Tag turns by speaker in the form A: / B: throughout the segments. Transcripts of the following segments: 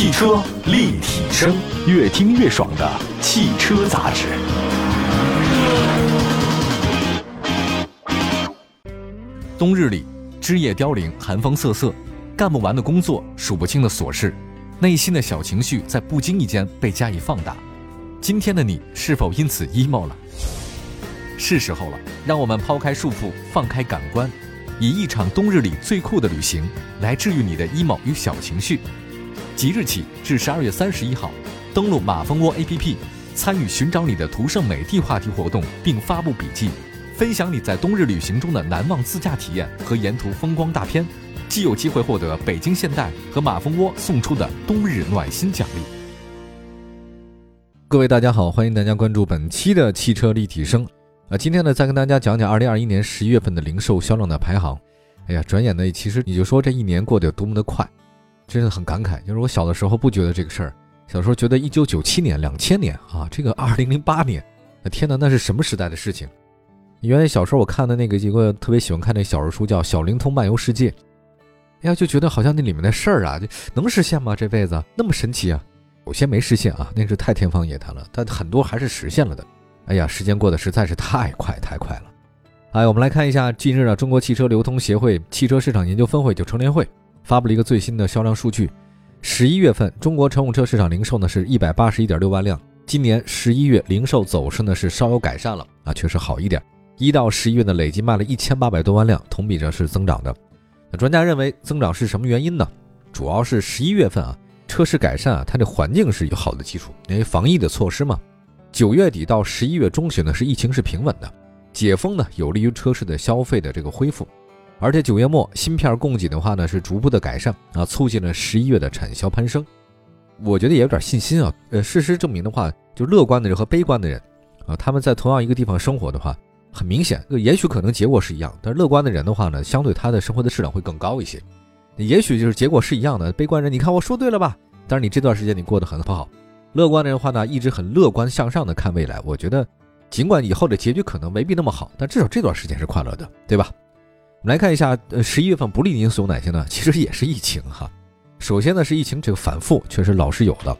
A: 汽车立体声，越听越爽的汽车杂志。冬日里，枝叶凋零，寒风瑟瑟，干不完的工作，数不清的琐事，内心的小情绪在不经意间被加以放大。今天的你是否因此 emo 了？是时候了，让我们抛开束缚，放开感官，以一场冬日里最酷的旅行来治愈你的 emo 与小情绪。即日起至十二月三十一号，登录马蜂窝 APP，参与寻找你的途胜美地话题活动，并发布笔记，分享你在冬日旅行中的难忘自驾体验和沿途风光大片，既有机会获得北京现代和马蜂窝送出的冬日暖心奖励。各位大家好，欢迎大家关注本期的汽车立体声。啊，今天呢，再跟大家讲讲二零二一年十一月份的零售销量的排行。哎呀，转眼呢，其实你就说这一年过得有多么的快，真的很感慨。就是我小的时候不觉得这个事儿，小时候觉得一九九七年、两千年啊，这个二零零八年，天哪，那是什么时代的事情？原来小时候我看的那个一个特别喜欢看那小说书，叫《小灵通漫游世界》。哎呀，就觉得好像那里面的事儿啊，就能实现吗？这辈子那么神奇啊？有些没实现啊，那是太天方夜谭了。但很多还是实现了的。哎呀，时间过得实在是太快太快了！哎，我们来看一下，近日呢，中国汽车流通协会汽车市场研究分会就成联会发布了一个最新的销量数据。十一月份，中国乘用车市场零售呢是一百八十一点六万辆。今年十一月零售走势呢是稍有改善了啊，确实好一点。一到十一月呢，累计卖了一千八百多万辆，同比呢是增长的。专家认为，增长是什么原因呢？主要是十一月份啊，车市改善啊，它这环境是有好的基础，因为防疫的措施嘛。九月底到十一月中旬呢，是疫情是平稳的，解封呢有利于车市的消费的这个恢复，而且九月末芯片供给的话呢是逐步的改善啊，促进了十一月的产销攀升。我觉得也有点信心啊。呃，事实证明的话，就乐观的人和悲观的人啊，他们在同样一个地方生活的话，很明显，也许可能结果是一样，但是乐观的人的话呢，相对他的生活的质量会更高一些。也许就是结果是一样的，悲观人，你看我说对了吧？但是你这段时间你过得很不好。乐观的人话呢，一直很乐观向上的看未来。我觉得，尽管以后的结局可能未必那么好，但至少这段时间是快乐的，对吧？我们来看一下，呃，十一月份不利因素有哪些呢？其实也是疫情哈。首先呢，是疫情这个反复确实老是有的。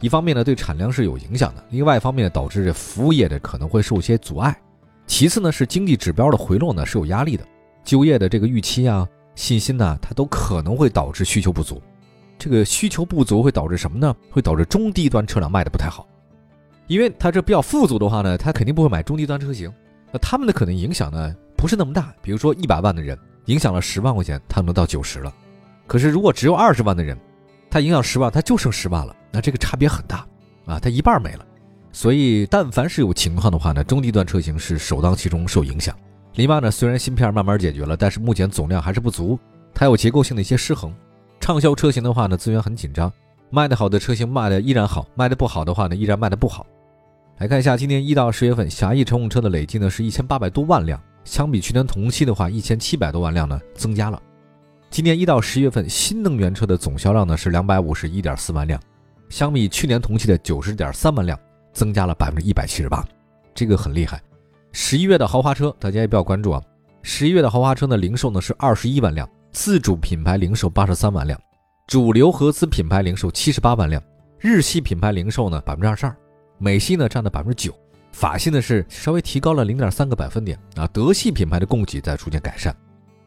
A: 一方面呢，对产量是有影响的；另外一方面，导致这服务业的可能会受些阻碍。其次呢，是经济指标的回落呢是有压力的，就业的这个预期啊、信心呢，它都可能会导致需求不足。这个需求不足会导致什么呢？会导致中低端车辆卖的不太好，因为它这比较富足的话呢，他肯定不会买中低端车型。那他们的可能影响呢不是那么大，比如说一百万的人影响了十万块钱，他能到九十了。可是如果只有二十万的人，他影响十万，他就剩十万了，那这个差别很大啊，他一半没了。所以但凡是有情况的话呢，中低端车型是首当其冲受影响。另外呢，虽然芯片慢慢解决了，但是目前总量还是不足，它有结构性的一些失衡。畅销车型的话呢，资源很紧张，卖的好的车型卖的依然好，卖的不好的话呢，依然卖的不好。来看一下今年一到十月份，狭义乘用车的累计呢是一千八百多万辆，相比去年同期的话，一千七百多万辆呢增加了。今年一到十月份，新能源车的总销量呢是两百五十一点四万辆，相比去年同期的九十点三万辆，增加了百分之一百七十八，这个很厉害。十一月的豪华车，大家也比较关注啊，十一月的豪华车呢零售呢是二十一万辆。自主品牌零售八十三万辆，主流合资品牌零售七十八万辆，日系品牌零售呢百分之二十二，美系呢占了百分之九，法系呢是稍微提高了零点三个百分点啊。德系品牌的供给在逐渐改善。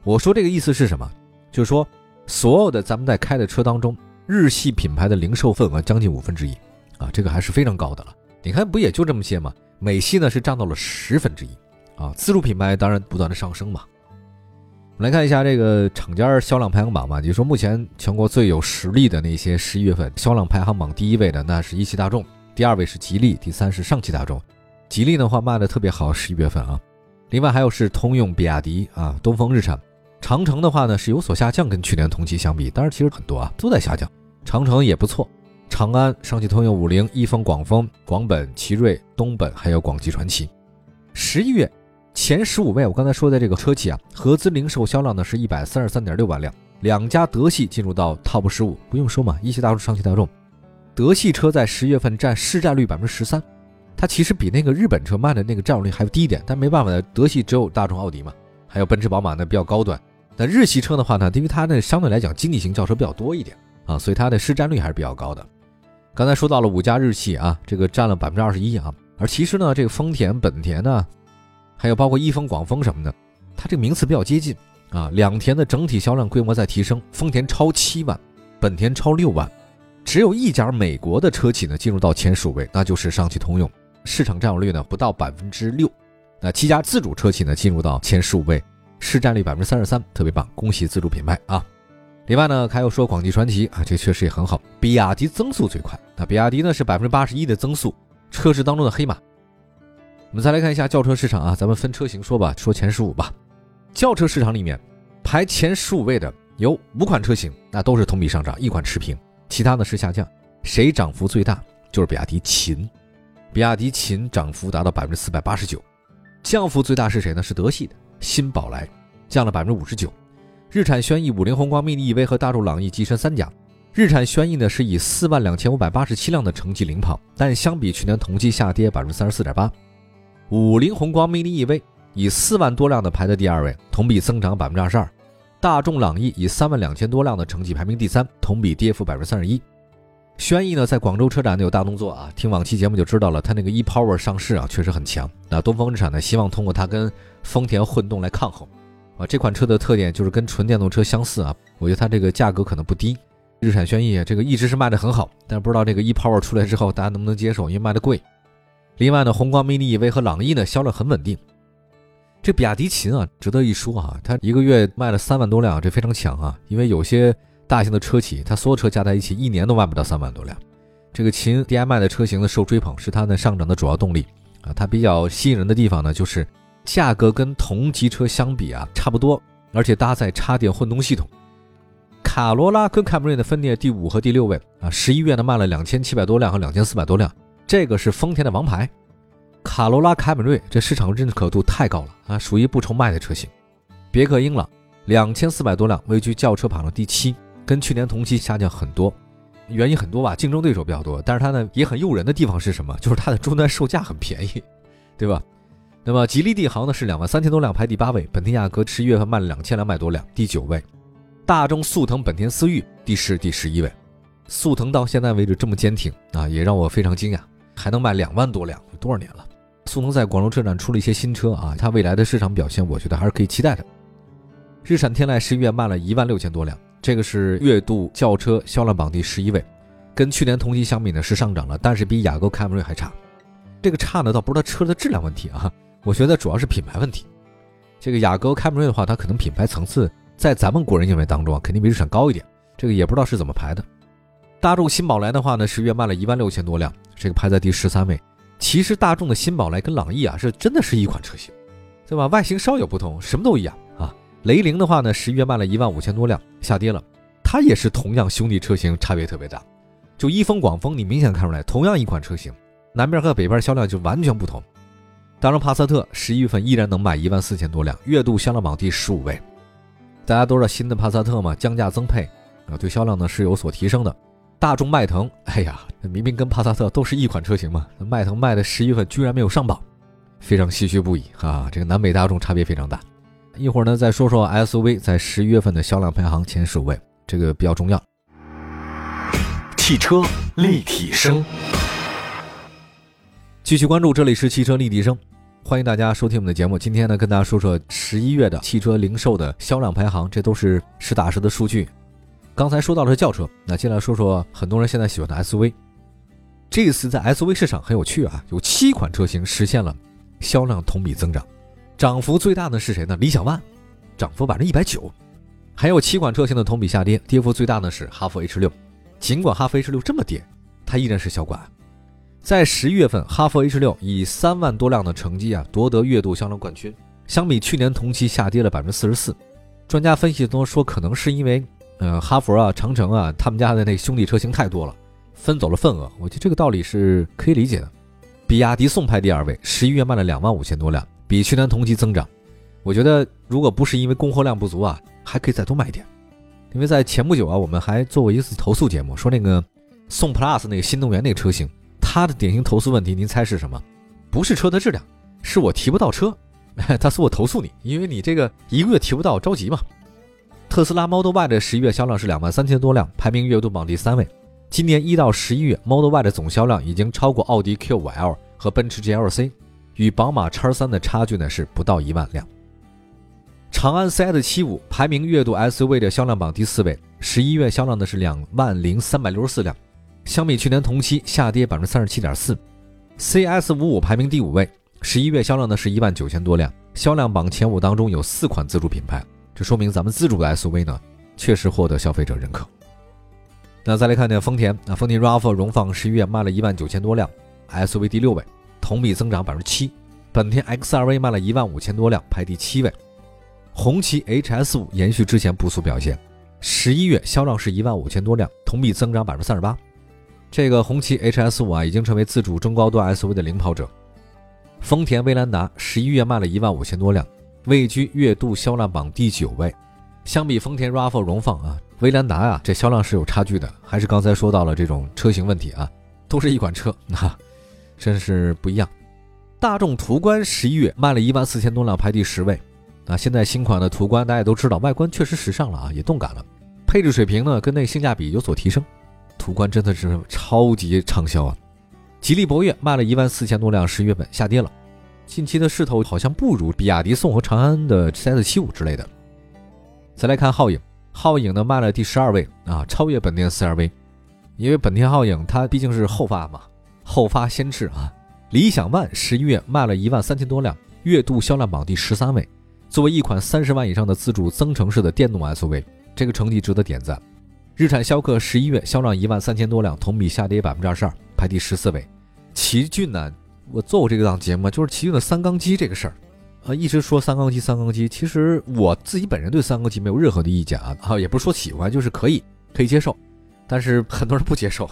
A: 我说这个意思是什么？就是说所有的咱们在开的车当中，日系品牌的零售份额将近五分之一啊，这个还是非常高的了。你看不也就这么些吗？美系呢是占到了十分之一啊，自主品牌当然不断的上升嘛。我们来看一下这个厂家销量排行榜吧。就说目前全国最有实力的那些十一月份销量排行榜第一位的，那是一汽大众，第二位是吉利，第三是上汽大众。吉利的话卖的特别好，十一月份啊。另外还有是通用、比亚迪啊、东风日产。长城的话呢是有所下降，跟去年同期相比，但是其实很多啊都在下降。长城也不错，长安、上汽通用、五菱、一丰、广丰、广本、奇瑞、东本，还有广汽传祺。十一月。前十五位，我刚才说的这个车企啊，合资零售销量呢是一百三十三点六万辆，两家德系进入到 top 十五，不用说嘛，一汽大众、上汽大众，德系车在十月份占市占率百分之十三，它其实比那个日本车卖的那个占有率还低一点，但没办法的，德系只有大众、奥迪嘛，还有奔驰、宝马呢比较高端，那日系车的话呢，因为它呢相对来讲经济型轿车比较多一点啊，所以它的市占率还是比较高的。刚才说到了五家日系啊，这个占了百分之二十一啊，而其实呢，这个丰田、本田呢，还有包括一丰、广丰什么的，它这个名次比较接近啊。两田的整体销量规模在提升，丰田超七万，本田超六万，只有一家美国的车企呢进入到前十位，那就是上汽通用，市场占有率呢不到百分之六。那七家自主车企呢进入到前十五位。市占率百分之三十三，特别棒，恭喜自主品牌啊！另外呢，还有说广汽传祺啊，这确实也很好。比亚迪增速最快，那比亚迪呢是百分之八十一的增速，车市当中的黑马。我们再来看一下轿车市场啊，咱们分车型说吧，说前十五吧。轿车市场里面排前十五位的有五款车型，那都是同比上涨，一款持平，其他呢是下降。谁涨幅最大？就是比亚迪秦，比亚迪秦涨幅达到百分之四百八十九，降幅最大是谁呢？是德系的。新宝来降了百分之五十九，日产轩逸、五菱宏光、mini EV 和大众朗逸跻身三甲。日产轩逸呢是以四万两千五百八十七辆的成绩领跑，但相比去年同期下跌百分之三十四点八。五菱宏光 mini EV 以四万多辆的排在第二位，同比增长百分之二十二。大众朗逸以三万两千多辆的成绩排名第三，同比跌幅百分之三十一。轩逸呢，在广州车展呢有大动作啊，听往期节目就知道了，它那个 ePower 上市啊，确实很强。那东风日产呢，希望通过它跟丰田混动来抗衡，啊，这款车的特点就是跟纯电动车相似啊，我觉得它这个价格可能不低。日产轩逸这个一直是卖的很好，但是不知道这个 ePower 出来之后大家能不能接受，因为卖的贵。另外呢，宏光 mini EV 和朗逸呢销量很稳定。这比亚迪秦啊，值得一说啊，它一个月卖了三万多辆，这非常强啊，因为有些。大型的车企，它所有车加在一起，一年都卖不到三万多辆。这个秦 DM-i 的车型呢受追捧，是它的上涨的主要动力啊。它比较吸引人的地方呢，就是价格跟同级车相比啊差不多，而且搭载插电混动系统。卡罗拉跟凯美瑞的分列第五和第六位啊，十一月呢卖了两千七百多辆和两千四百多辆，这个是丰田的王牌。卡罗拉、凯美瑞这市场认可度太高了啊，属于不愁卖的车型。别克英朗两千四百多辆，位居轿车榜的第七。跟去年同期下降很多，原因很多吧，竞争对手比较多，但是它呢也很诱人的地方是什么？就是它的终端售价很便宜，对吧？那么吉利帝豪呢是两万三千多辆排第八位，本田雅阁十一月份卖了两千两百多辆，第九位，大众速腾、本田思域第十、第十一位，速腾到现在为止这么坚挺啊，也让我非常惊讶，还能卖两万多辆，多少年了？速腾在广州车展出了一些新车啊，它未来的市场表现，我觉得还是可以期待的。日产天籁十一月卖了一万六千多辆。这个是月度轿车销量榜第十一位，跟去年同期相比呢是上涨了，但是比雅阁、凯美瑞还差。这个差呢倒不是它车的质量问题啊，我觉得主要是品牌问题。这个雅阁、凯美瑞的话，它可能品牌层次在咱们国人认为当中啊，肯定比日产高一点。这个也不知道是怎么排的。大众新宝来的话呢，十月卖了一万六千多辆，这个排在第十三位。其实大众的新宝来跟朗逸啊是真的是一款车型，对吧？外形稍有不同，什么都一样。雷凌的话呢，十一月卖了一万五千多辆，下跌了。它也是同样兄弟车型，差别特别大。就一丰、广丰，你明显看出来，同样一款车型，南边和北边销量就完全不同。当然，帕萨特十一月份依然能卖一万四千多辆，月度销量榜第十五位。大家都知道新的帕萨特嘛，降价增配啊，对销量呢是有所提升的。大众迈腾，哎呀，明明跟帕萨特都是一款车型嘛，迈腾卖的十一月份居然没有上榜，非常唏嘘不已啊！这个南北大众差别非常大。一会儿呢，再说说 SUV 在十一月份的销量排行前十位，这个比较重要。
B: 汽车立体声，
A: 继续关注，这里是汽车立体声，欢迎大家收听我们的节目。今天呢，跟大家说说十一月的汽车零售的销量排行，这都是实打实的数据。刚才说到的是轿车，那接下来说说很多人现在喜欢的 SUV。这次在 SUV 市场很有趣啊，有七款车型实现了销量同比增长。涨幅最大的是谁呢？理想 ONE，涨幅百分之一百九，还有七款车型的同比下跌，跌幅最大的是哈弗 H 六。尽管哈弗 H 六这么跌，它依然是销冠。在十一月份，哈弗 H 六以三万多辆的成绩啊夺得月度销量冠军，相比去年同期下跌了百分之四十四。专家分析都说，可能是因为，呃，哈弗啊、长城啊，他们家的那兄弟车型太多了，分走了份额。我觉得这个道理是可以理解的。比亚迪宋排第二位，十一月卖了两万五千多辆。比去年同期增长，我觉得如果不是因为供货量不足啊，还可以再多卖一点。因为在前不久啊，我们还做过一次投诉节目，说那个宋 Plus 那个新能源那个车型，它的典型投诉问题，您猜是什么？不是车的质量，是我提不到车。他说我投诉你，因为你这个一个月提不到，着急嘛。特特斯拉 Model Y 的十一月销量是两万三千多辆，排名月度榜第三位。今年一到十一月，Model Y 的总销量已经超过奥迪 Q5L 和奔驰 GLC，与宝马 X3 的差距呢是不到一万辆。长安 CS75 排名月度 SUV 的销量榜第四位，十一月销量呢是两万零三百六十四辆，相比去年同期下跌百分之三十七点四。CS55 排名第五位，十一月销量呢是一万九千多辆，销量榜前五当中有四款自主品牌，这说明咱们自主的 SUV 呢确实获得消费者认可。那再来看看丰田，那丰田 RAV4 荣放十一月卖了一万九千多辆，SUV 第六位，同比增长百分之七。本田 XRV 卖了一万五千多辆，排第七位。红旗 HS5 延续之前不俗表现，十一月销量是一万五千多辆，同比增长百分之三十八。这个红旗 HS5 啊，已经成为自主中高端 SUV 的领跑者。丰田威兰达十一月卖了一万五千多辆，位居月度销量榜第九位。相比丰田 RAV4 荣放啊。威兰达啊，这销量是有差距的，还是刚才说到了这种车型问题啊，都是一款车，那真是不一样。大众途观十一月卖了一万四千多辆，排第十位。啊，现在新款的途观大家都知道，外观确实时尚了啊，也动感了，配置水平呢跟那性价比有所提升，途观真的是超级畅销啊。吉利博越卖了一万四千多辆，十月份下跌了，近期的势头好像不如比亚迪宋和长安的 CS75 之类的。再来看皓影。皓影呢卖了第十二位啊，超越本田 CR-V，因为本田皓影它毕竟是后发嘛，后发先至啊。理想 ONE 十一月卖了一万三千多辆，月度销量榜第十三位。作为一款三十万以上的自主增程式的电动 SUV，这个成绩值得点赞。日产逍客十一月销量一万三千多辆，同比下跌百分之二十二，排第十四位。奇骏呢，我做过这个档节目，就是奇骏的三缸机这个事儿。啊，一直说三缸机，三缸机，其实我自己本人对三缸机没有任何的意见啊，啊，也不是说喜欢，就是可以，可以接受，但是很多人不接受，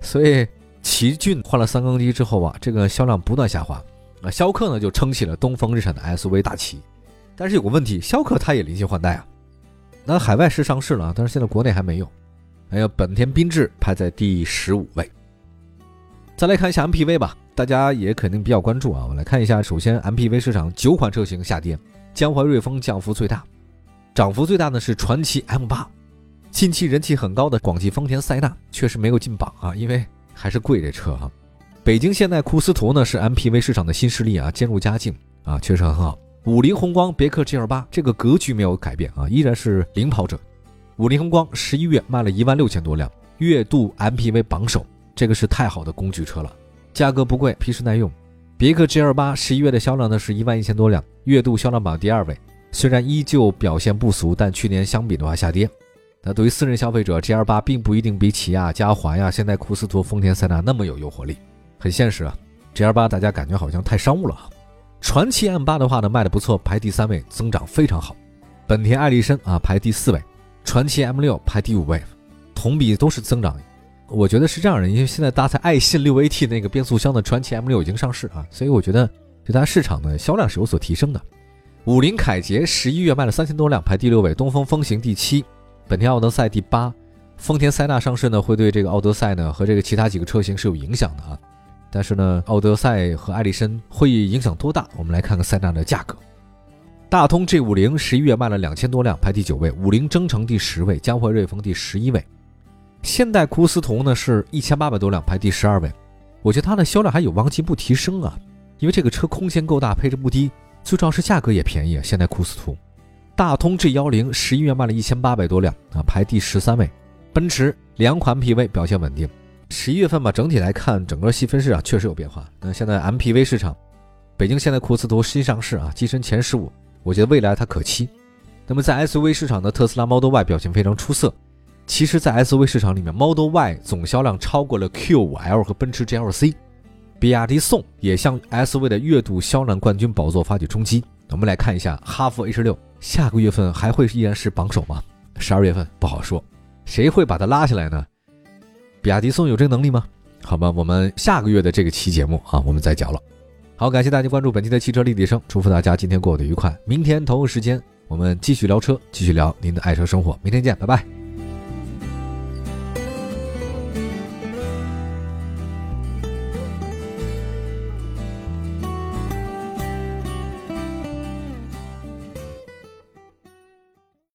A: 所以奇骏换了三缸机之后啊，这个销量不断下滑，啊，逍客呢就撑起了东风日产的 SUV 大旗，但是有个问题，逍客它也临近换代啊，那海外是上市了，但是现在国内还没有，还有本田缤智排在第十五位，再来看一下 MPV 吧。大家也肯定比较关注啊，我们来看一下。首先，MPV 市场九款车型下跌，江淮瑞风降幅最大，涨幅最大的是传祺 M8。近期人气很高的广汽丰田塞纳确实没有进榜啊，因为还是贵这车啊。北京现代库斯图呢是 MPV 市场的新势力啊，渐入佳境啊，确实很好。五菱宏光别克 GL8 这个格局没有改变啊，依然是领跑者。五菱宏光十一月卖了一万六千多辆，月度 MPV 榜首，这个是太好的工具车了。价格不贵，皮实耐用。别克 GL 八十一月的销量呢是一万一千多辆，月度销量榜第二位。虽然依旧表现不俗，但去年相比的话下跌。那对于私人消费者，GL 八并不一定比起亚、嘉华呀、现代库斯图、丰田塞纳那么有诱惑力。很现实啊，GL 八大家感觉好像太商务了。传祺 M 八的话呢卖的不错，排第三位，增长非常好。本田艾力绅啊排第四位，传祺 M 六排第五位，同比都是增长。我觉得是这样的，因为现在搭载爱信六 AT 那个变速箱的传祺 M6 已经上市啊，所以我觉得对它市场的销量是有所提升的。五菱凯捷十一月卖了三千多辆，排第六位；东风风行第七，本田奥德赛第八。丰田塞纳上市呢，会对这个奥德赛呢和这个其他几个车型是有影响的啊。但是呢，奥德赛和艾力绅会影响多大？我们来看看塞纳的价格。大通 G50 十一月卖了两千多辆，排第九位；五菱征程第十位；江淮瑞风第十一位。现代库斯图呢是一千八百多辆，排第十二位。我觉得它的销量还有望进一步提升啊，因为这个车空间够大，配置不低，最重要是价格也便宜。现代库斯图，大通 G 幺零十一月卖了一千八百多辆啊，排第十三位。奔驰两款 MPV 表现稳定。十一月份吧，整体来看，整个细分市场确实有变化。那现在 MPV 市场，北京现代库斯图新上市啊，跻身前十五，我觉得未来它可期。那么在 SUV 市场的特斯拉 Model Y 表现非常出色。其实，在 SUV 市场里面，Model Y 总销量超过了 Q5L 和奔驰 GLC，比亚迪宋也向 SUV 的月度销量冠军宝座发起冲击。我们来看一下哈弗 H 六，下个月份还会依然是榜首吗？十二月份不好说，谁会把它拉下来呢？比亚迪宋有这个能力吗？好吧，我们下个月的这个期节目啊，我们再讲了。好，感谢大家关注本期的汽车立体声，祝福大家今天过得愉快。明天同一时间，我们继续聊车，继续聊您的爱车生活。明天见，拜拜。